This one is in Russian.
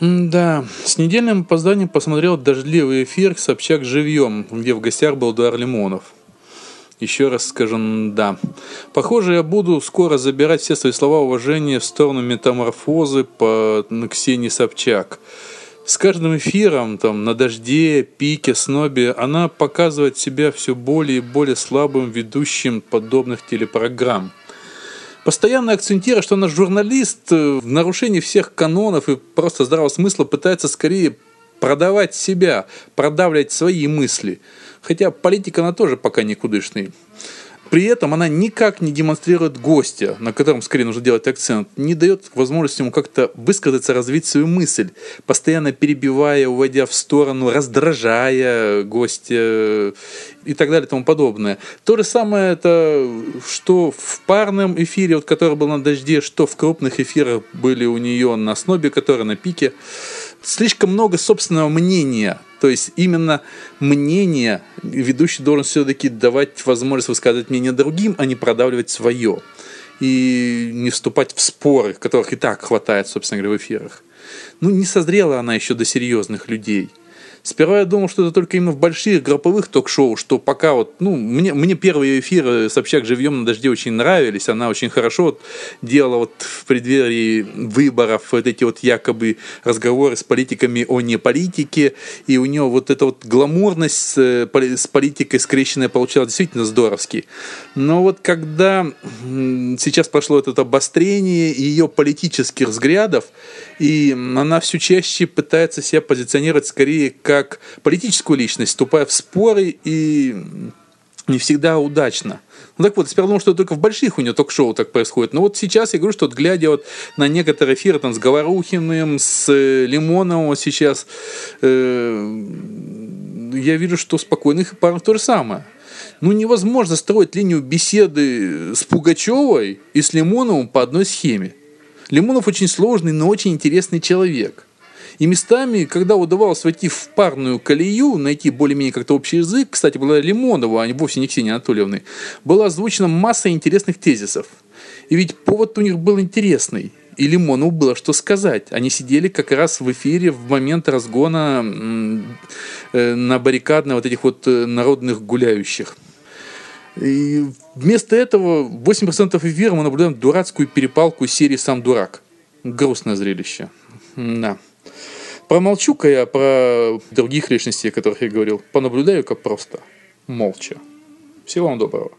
Да, с недельным опозданием посмотрел дождливый эфир «Собчак живьем», где в гостях был Дуар Лимонов. Еще раз скажу «да». Похоже, я буду скоро забирать все свои слова уважения в сторону метаморфозы по Ксении Собчак. С каждым эфиром, там, на дожде, пике, снобе, она показывает себя все более и более слабым ведущим подобных телепрограмм – постоянно акцентируя, что наш журналист э, в нарушении всех канонов и просто здравого смысла пытается скорее продавать себя, продавлять свои мысли. Хотя политика она тоже пока никудышный. При этом она никак не демонстрирует гостя, на котором скорее нужно делать акцент, не дает возможности ему как-то высказаться, развить свою мысль, постоянно перебивая, уводя в сторону, раздражая гостя и так далее и тому подобное. То же самое это, что в парном эфире, вот, который был на дожде, что в крупных эфирах были у нее на снобе, который на пике. Слишком много собственного мнения то есть именно мнение ведущий должен все-таки давать возможность высказывать мнение другим, а не продавливать свое. И не вступать в споры, которых и так хватает, собственно говоря, в эфирах. Ну, не созрела она еще до серьезных людей. Сперва я думал, что это только именно в больших групповых ток-шоу, что пока вот, ну, мне, мне первые эфиры Собчак живьем на дожде очень нравились, она очень хорошо вот делала вот преддверии выборов вот эти вот якобы разговоры с политиками о не политике, и у нее вот эта вот гламурность с, э, с политикой скрещенная получалась действительно здоровски. Но вот когда сейчас прошло это обострение ее политических взглядов, и она все чаще пытается себя позиционировать скорее как политическую личность, вступая в споры и не всегда удачно. Ну так вот, сперва думал, что только в больших у нее ток-шоу так происходит. Но вот сейчас я говорю, что вот глядя вот на некоторые эфиры там с Говорухиным, с э, Лимоновым сейчас, э, я вижу, что спокойных парах то же самое. Ну невозможно строить линию беседы с Пугачевой и с Лимоновым по одной схеме. Лимонов очень сложный, но очень интересный человек – и местами, когда удавалось войти в парную колею, найти более-менее как-то общий язык, кстати, была Лимонова, а не вовсе не Ксения Анатольевны, была озвучена масса интересных тезисов. И ведь повод у них был интересный. И Лимонову было что сказать. Они сидели как раз в эфире в момент разгона э, на баррикадно вот этих вот э, народных гуляющих. И вместо этого 8% эфира мы наблюдаем дурацкую перепалку серии «Сам дурак». Грустное зрелище. Да. Промолчу-ка я про других личностей, о которых я говорил. Понаблюдаю-ка просто. Молча. Всего вам доброго.